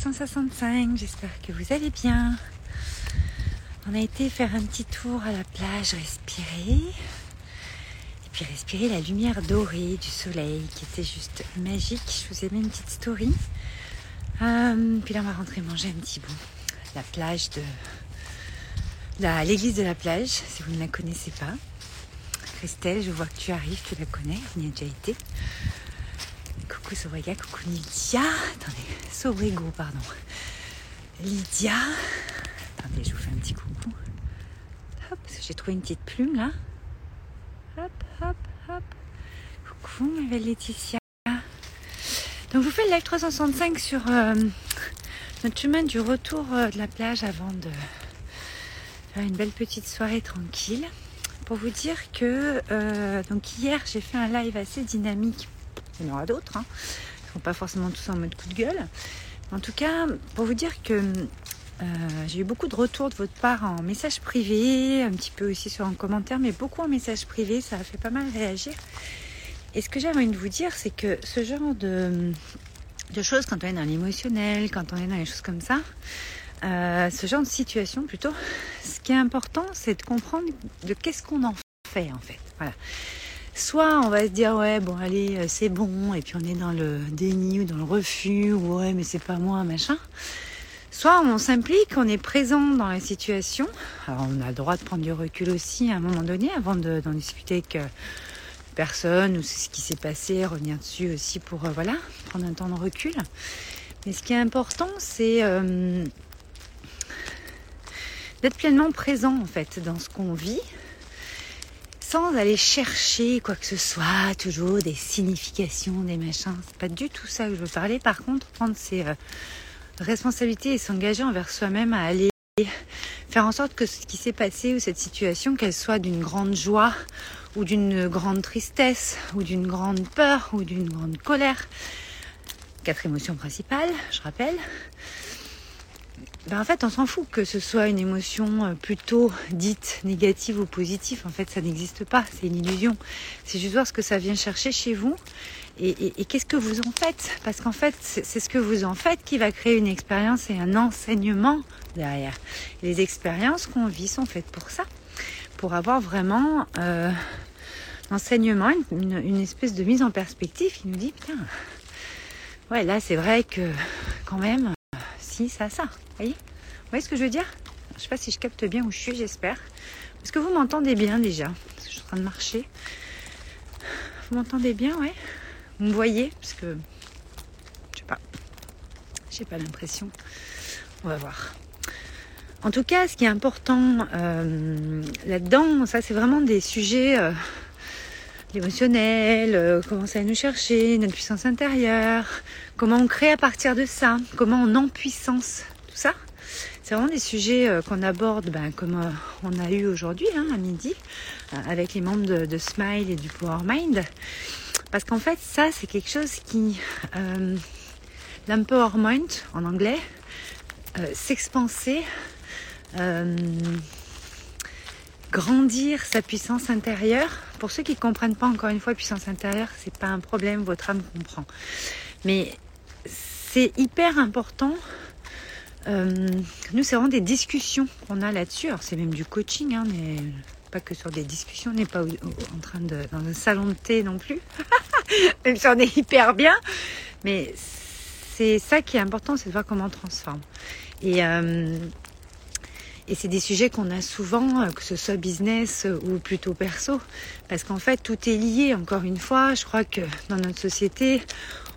365, j'espère que vous allez bien. On a été faire un petit tour à la plage, respirer. Et puis respirer la lumière dorée du soleil qui était juste magique. Je vous ai mis une petite story. Euh, puis là, on va rentrer manger un petit bout. La plage de. L'église de la plage, si vous ne la connaissez pas. Christelle, je vois que tu arrives, tu la connais, on y a déjà été. Coucou Sobrega, coucou Lydia. Attendez, Sobrego, pardon. Lydia. Attendez, je vous fais un petit coucou. Hop, j'ai trouvé une petite plume là. Hop, hop, hop. Coucou ma belle Laetitia. Donc je vous fais le live 365 sur euh, notre chemin du retour euh, de la plage avant de faire une belle petite soirée tranquille. Pour vous dire que euh, donc hier j'ai fait un live assez dynamique il y en aura d'autres. Hein. Ils ne sont pas forcément tous en mode coup de gueule. En tout cas, pour vous dire que euh, j'ai eu beaucoup de retours de votre part en message privé, un petit peu aussi sur un commentaire, mais beaucoup en message privé. Ça a fait pas mal réagir. Et ce que j'ai envie de vous dire, c'est que ce genre de, choses, quand on est dans l'émotionnel, quand on est dans les choses comme ça, euh, ce genre de situation plutôt, ce qui est important, c'est de comprendre de qu'est-ce qu'on en fait en fait. Voilà. Soit on va se dire ouais bon allez euh, c'est bon et puis on est dans le déni ou dans le refus ou ouais mais c'est pas moi machin. Soit on s'implique, on est présent dans la situation. Alors on a le droit de prendre du recul aussi à un moment donné avant d'en discuter avec euh, personne ou ce qui s'est passé, revenir dessus aussi pour euh, voilà prendre un temps de recul. Mais ce qui est important c'est d'être pleinement présent en fait dans ce qu'on vit sans aller chercher quoi que ce soit, toujours des significations, des machins. C'est pas du tout ça que je veux parler. Par contre, prendre ses euh, responsabilités et s'engager envers soi-même à aller faire en sorte que ce qui s'est passé ou cette situation, qu'elle soit d'une grande joie ou d'une grande tristesse ou d'une grande peur ou d'une grande colère, quatre émotions principales, je rappelle, ben, en fait, on s'en fout que ce soit une émotion euh, plutôt dite négative ou positive. En fait, ça n'existe pas. C'est une illusion. C'est juste voir ce que ça vient chercher chez vous et, qu'est-ce que vous en faites? Parce qu'en fait, c'est ce que vous en faites qui va créer une expérience et un enseignement derrière. les expériences qu'on vit sont faites pour ça. Pour avoir vraiment euh, l'enseignement, une, une espèce de mise en perspective qui nous dit, putain, ouais, là, c'est vrai que quand même, ça, ça. Vous voyez voyez ce que je veux dire Je sais pas si je capte bien où je suis, j'espère. Est-ce que vous m'entendez bien déjà Parce que je suis en train de marcher. Vous m'entendez bien, ouais Vous me voyez Parce que je sais pas. J'ai pas l'impression. On va voir. En tout cas, ce qui est important euh, là-dedans, ça c'est vraiment des sujets euh, l'émotionnel, euh, comment ça va nous chercher, notre puissance intérieure, comment on crée à partir de ça, comment on puissance tout ça? C'est vraiment des sujets euh, qu'on aborde ben, comme euh, on a eu aujourd'hui hein, à midi avec les membres de, Smile et du Power Mind. Parce qu'en fait, ça, c'est quelque chose qui... L'empowerment en anglais, s'expanser, grandir sa puissance intérieure. Pour ceux qui ne comprennent pas encore une fois puissance intérieure, c'est pas un problème, votre âme comprend. Mais c'est hyper important. Euh, nous, c'est vraiment des discussions qu'on a là-dessus. Alors, c'est même du coaching, hein, mais pas que sur des discussions. On n'est pas en train de dans un salon de thé non plus. même si on est hyper bien. Mais c'est ça qui est important, c'est de voir comment on transforme. Et euh, et c'est des sujets qu'on a souvent, euh, que ce soit business euh, ou plutôt perso, parce qu'en fait tout est lié. Encore une fois, je crois que dans notre société,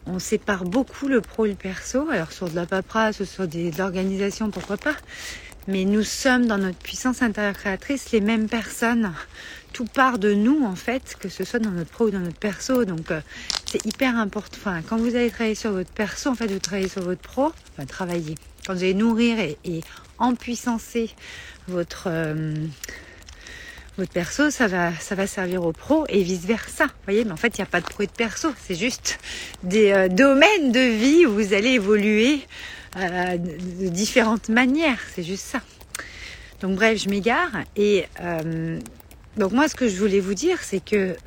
on sépare beaucoup le pro et le perso. Alors sur de la paperasse, sur des, de l'organisation, pourquoi pas. Mais nous sommes dans notre puissance intérieure créatrice les mêmes personnes. Tout part de nous en fait, que ce soit dans notre pro ou dans notre perso. Donc euh, c'est hyper important. Quand vous allez travailler sur votre perso, en fait, vous travaillez sur votre pro, enfin travailler. Quand vous allez nourrir et, et empuissancer votre euh, votre perso, ça va, ça va servir au pro et vice versa. Vous voyez, mais en fait, il n'y a pas de pro et de perso. C'est juste des euh, domaines de vie où vous allez évoluer euh, de différentes manières. C'est juste ça. Donc bref, je m'égare. Et donc moi, ce que je voulais vous dire, c'est que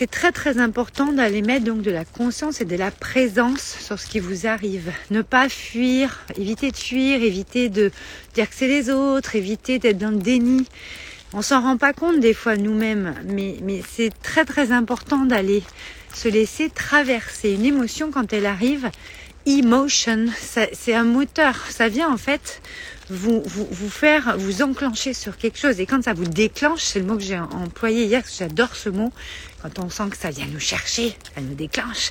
c'est très très important d'aller mettre donc de la conscience et de la présence sur ce qui vous arrive. Ne pas fuir, éviter de fuir, éviter de dire que c'est les autres, éviter d'être dans le déni. On s'en rend pas compte des fois nous-mêmes, mais, mais c'est très très important d'aller se laisser traverser une émotion quand elle arrive. Emotion, c'est un moteur. Ça vient en fait vous, vous, vous faire, vous enclencher sur quelque chose. Et quand ça vous déclenche, c'est le mot que j'ai employé hier, j'adore ce mot, quand on sent que ça vient nous chercher, ça nous déclenche,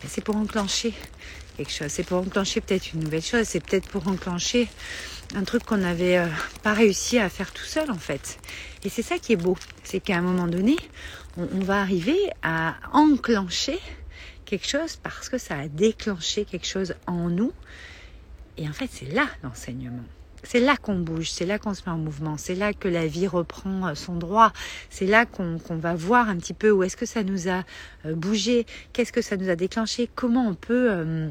ben, c'est pour enclencher quelque chose. C'est pour enclencher peut-être une nouvelle chose. C'est peut-être pour enclencher un truc qu'on n'avait euh, pas réussi à faire tout seul en fait. Et c'est ça qui est beau. C'est qu'à un moment donné, on, on va arriver à enclencher quelque chose parce que ça a déclenché quelque chose en nous. Et en fait, c'est là l'enseignement. C'est là qu'on bouge, c'est là qu'on se met en mouvement, c'est là que la vie reprend euh, son droit, c'est là qu'on va voir un petit peu où est-ce que ça nous a euh, bougé, qu'est-ce que ça nous a déclenché, comment on peut... Euh,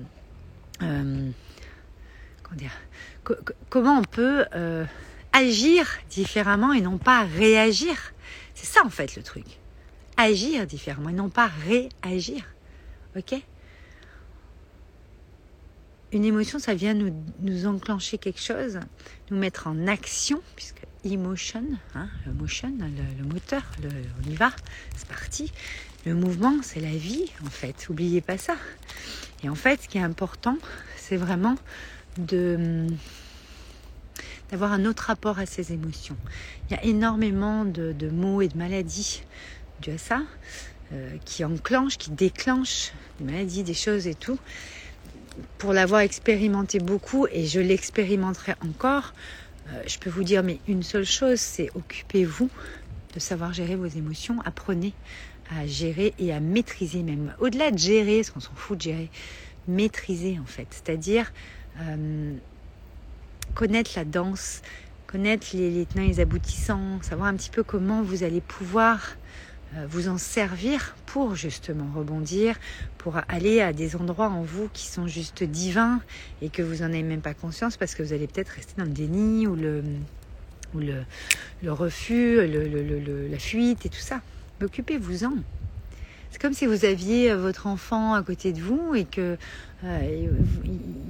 comment on peut agir différemment et non pas réagir. C'est ça en fait le truc. Agir différemment et non pas réagir. Ok une émotion, ça vient nous, nous, enclencher quelque chose, nous mettre en action, puisque emotion, hein, le le, moteur, on y va, c'est parti. Le mouvement, c'est la vie, en fait. Oubliez pas ça. Et en fait, ce qui est important, c'est vraiment de d'avoir un autre rapport à ces émotions. Il y a énormément de, de mots et de maladies dues à ça, euh, qui enclenchent, qui déclenchent des maladies, des choses et tout. Pour l'avoir expérimenté beaucoup et je l'expérimenterai encore, euh, je peux vous dire mais une seule chose, c'est occupez-vous de savoir gérer vos émotions, apprenez à gérer et à maîtriser même. Au-delà de gérer, parce qu'on s'en fout de gérer, maîtriser en fait, c'est-à-dire euh, connaître la danse, connaître les, les tenants et les aboutissants, savoir un petit peu comment vous allez pouvoir vous en servir pour justement rebondir, pour aller à des endroits en vous qui sont juste divins et que vous n'en avez même pas conscience parce que vous allez peut-être rester dans le déni ou le, refus, la fuite et tout ça. Occupez-vous-en. C'est comme si vous aviez euh, votre enfant à côté de vous et que euh,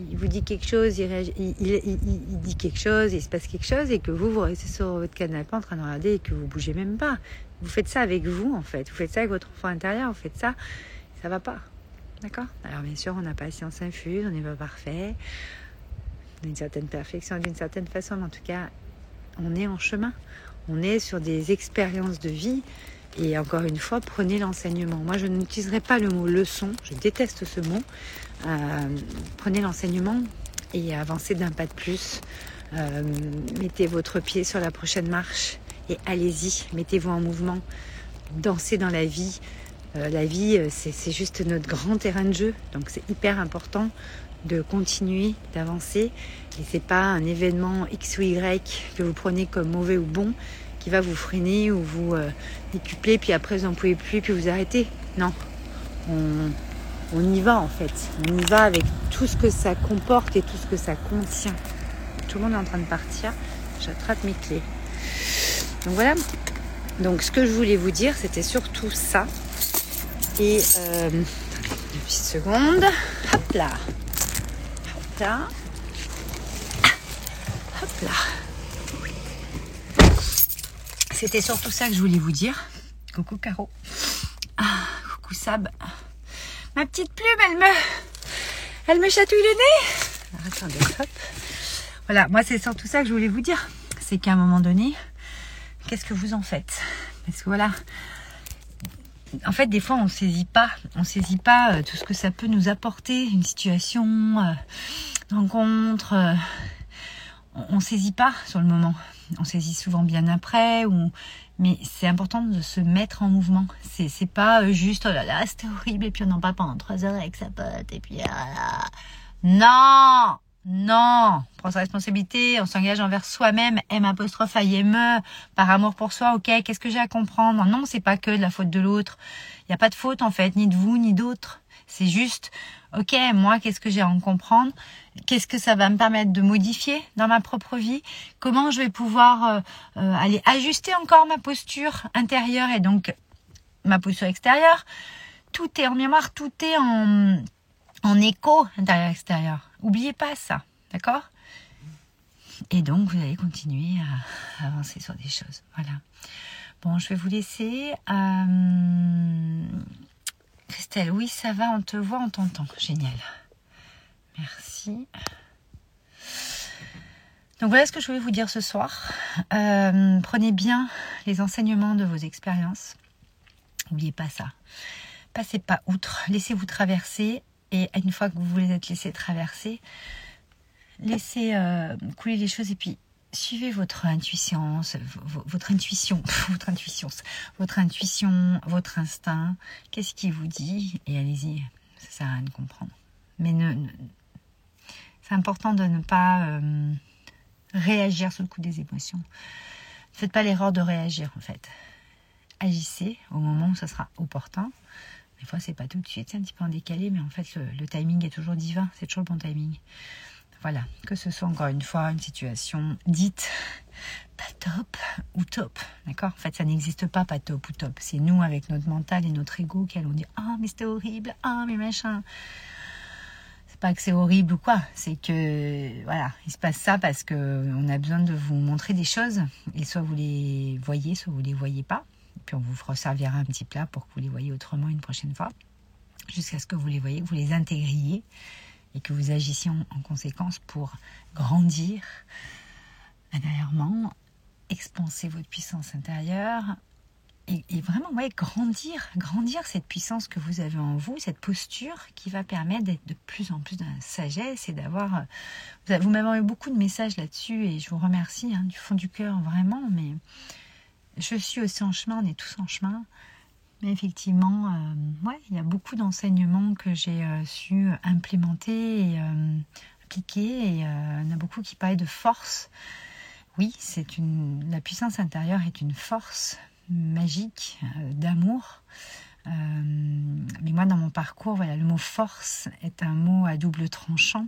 il, vous dit quelque chose, il, il, il, dit quelque chose, il se passe quelque chose et que vous, vous restez sur votre canapé en train de regarder et que vous bougez même pas. Vous faites ça avec vous en fait, vous faites ça avec votre enfant intérieur, vous faites ça, ça va pas. D'accord? Alors bien sûr, on n'a pas science infuse, on n'est pas parfait, on a une certaine perfection d'une certaine façon, mais en tout cas, on est en chemin. On est sur des expériences de vie et encore une fois, prenez l'enseignement. Moi, je n'utiliserai pas le mot leçon, je déteste ce mot. Euh, prenez l'enseignement et avancez d'un pas de plus. Euh, mettez votre pied sur la prochaine marche et allez-y, mettez-vous en mouvement, dansez dans la vie. Euh, la vie, c'est juste notre grand terrain de jeu, donc c'est hyper important de continuer d'avancer. Et c'est pas un événement X ou Y que vous prenez comme mauvais ou bon qui va vous freiner ou vous euh, décupler, puis après vous n'en pouvez plus, puis vous arrêtez. Non, on, on, y va en fait. On y va avec tout ce que ça comporte et tout ce que ça contient. Tout le monde est en train de partir. J'attrape mes clés. Donc voilà. Donc ce que je voulais vous dire, c'était surtout ça. Et euh, une petite seconde. Hop là. Hop là. Hop là. C'était surtout ça que je voulais vous dire. Coucou Caro. Ah, coucou Sab. Ma petite plume, elle me, elle me chatouille le nez. attendez, hop. Voilà, moi c'est surtout ça que je voulais vous dire. C'est qu'à un moment donné, qu'est-ce que vous en faites Parce que voilà, en fait, des fois, on ne saisit pas, on saisit pas euh, tout ce que ça peut nous apporter, une situation, euh, rencontre. Euh, on, ne saisit pas sur le moment on saisit souvent bien après, ou... mais c'est important de se mettre en mouvement. C'est, pas juste oh là là, c'était horrible, et puis on en parle pendant trois heures avec sa pote, et puis ah Non non, on prend sa responsabilité, on s'engage envers soi-même, M apostrophe IME, par amour pour soi, ok, qu'est-ce que j'ai à comprendre? Non, c'est pas que de la faute de l'autre. Il n'y a pas de faute en fait, ni de vous, ni d'autres. C'est juste, ok, moi, qu'est-ce que j'ai à en comprendre? Qu'est-ce que ça va me permettre de modifier dans ma propre vie? Comment je vais pouvoir euh, euh, aller ajuster encore ma posture intérieure et donc ma posture extérieure, tout est en mémoire, tout est en, en écho intérieur-extérieur. Oubliez pas ça, d'accord? Et donc, vous allez continuer à avancer sur des choses. Voilà. Bon, je vais vous laisser. Euh, Christelle, oui, ça va, on te voit, on t'entend. Génial. Merci. Donc voilà ce que je voulais vous dire ce soir. Euh, prenez bien les enseignements de vos expériences. N'oubliez pas ça. Passez pas outre. Laissez-vous traverser. Et une fois que vous voulez être laissé traverser, laissez euh, couler les choses et puis suivez votre intuition, votre intuition, votre intuition, votre intuition, votre instinct. Qu'est-ce qui vous dit? Et allez-y. Ça sert à rien de comprendre. Mais c'est important de ne pas euh, réagir sous le coup des émotions. Ne faites pas l'erreur de réagir en fait. Agissez au moment où ça sera opportun. Des fois, c'est pas tout de suite, c'est un petit peu en décalé, mais en fait, le, timing est toujours divin, c'est toujours le bon timing. Voilà, que ce soit encore une fois une situation dite pas top ou top, d'accord? En fait, ça n'existe pas pas top ou top. C'est nous avec notre mental et notre ego qui allons dire ah mais c'était horrible, ah mais machin pas que c'est horrible ou quoi, c'est que voilà, il se passe ça parce que on a besoin de vous montrer des choses et soit vous les voyez, soit vous les voyez pas. Puis on vous resservira un petit plat pour que vous les voyez autrement une prochaine fois, jusqu'à ce que vous les voyez, que vous les intégriez et que vous agissiez en conséquence pour grandir intérieurement, expanser votre puissance intérieure, et, vraiment ouais, grandir, grandir cette puissance que vous avez en vous, cette posture qui va permettre d'être de plus en plus dans sagesse et d'avoir. Vous m'avez eu beaucoup de messages là-dessus et je vous remercie hein, du fond du cœur vraiment. Mais je suis aussi en chemin, on est tous en chemin. Mais effectivement, euh, il y a beaucoup d'enseignements que j'ai euh, su implémenter et euh, appliquer. Et il y en a beaucoup qui parlent de force. Oui, c'est une la puissance intérieure est une force, magique d'amour. Mais moi, dans mon parcours, voilà, le mot force est un mot à double tranchant.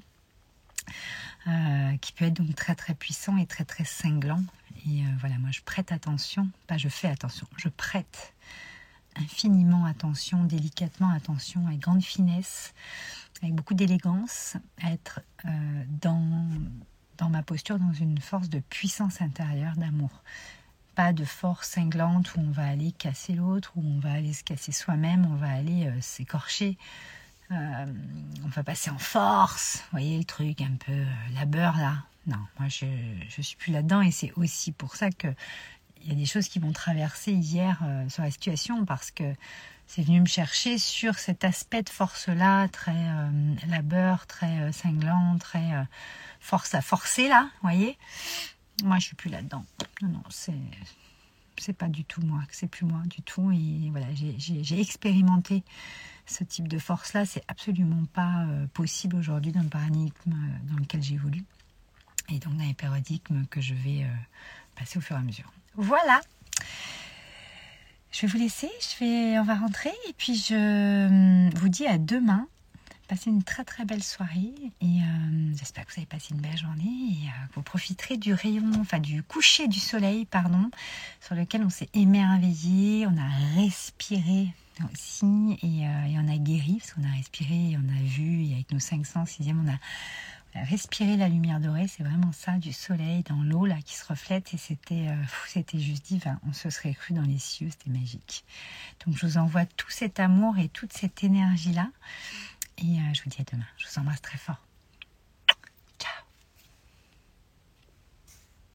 Qui peut être donc très très puissant et très très cinglant. Et voilà, moi je prête attention, pas je fais attention, je prête infiniment attention, délicatement attention, avec grande finesse, avec beaucoup d'élégance, à être dans, dans ma posture, dans une force de puissance intérieure, d'amour pas de force cinglante où on va aller casser l'autre, où on va aller se casser soi-même, on va aller euh, s'écorcher. Euh, on va passer en force. Vous voyez le truc un peu euh, labeur là? Non, moi je ne suis plus là-dedans et c'est aussi pour ça que il y a des choses qui m'ont traversé hier sur la situation parce que c'est venu me chercher sur cet aspect de force-là, très labeur, très cinglant, très force à forcer là, voyez? Moi, je suis plus là-dedans. Non, non, c'est c'est pas du tout moi, c'est plus moi du tout. Et voilà, j'ai expérimenté ce type de force-là. C'est absolument pas euh, possible aujourd'hui dans le paradigme euh, dans lequel j'évolue. Et donc dans les paradigmes que je vais euh, passer au fur et à mesure. Voilà. Je vais vous laisser, on va rentrer et puis je vous dis à demain Passez une très très belle soirée et j'espère que vous avez passé une belle journée et que vous profiterez du rayon, enfin du coucher du soleil, pardon, sur lequel on s'est émerveillé, on a respiré aussi et, euh, on a guéri parce qu'on a respiré, on a vu et avec nos cinq sens, sixième, on a, respiré la lumière dorée, c'est vraiment ça, du soleil dans l'eau là qui se reflète et c'était c'était juste divin. On se serait cru dans les cieux, c'était magique. Donc je vous envoie tout cet amour et toute cette énergie là. Et euh, je vous dis à demain. Je vous embrasse très fort.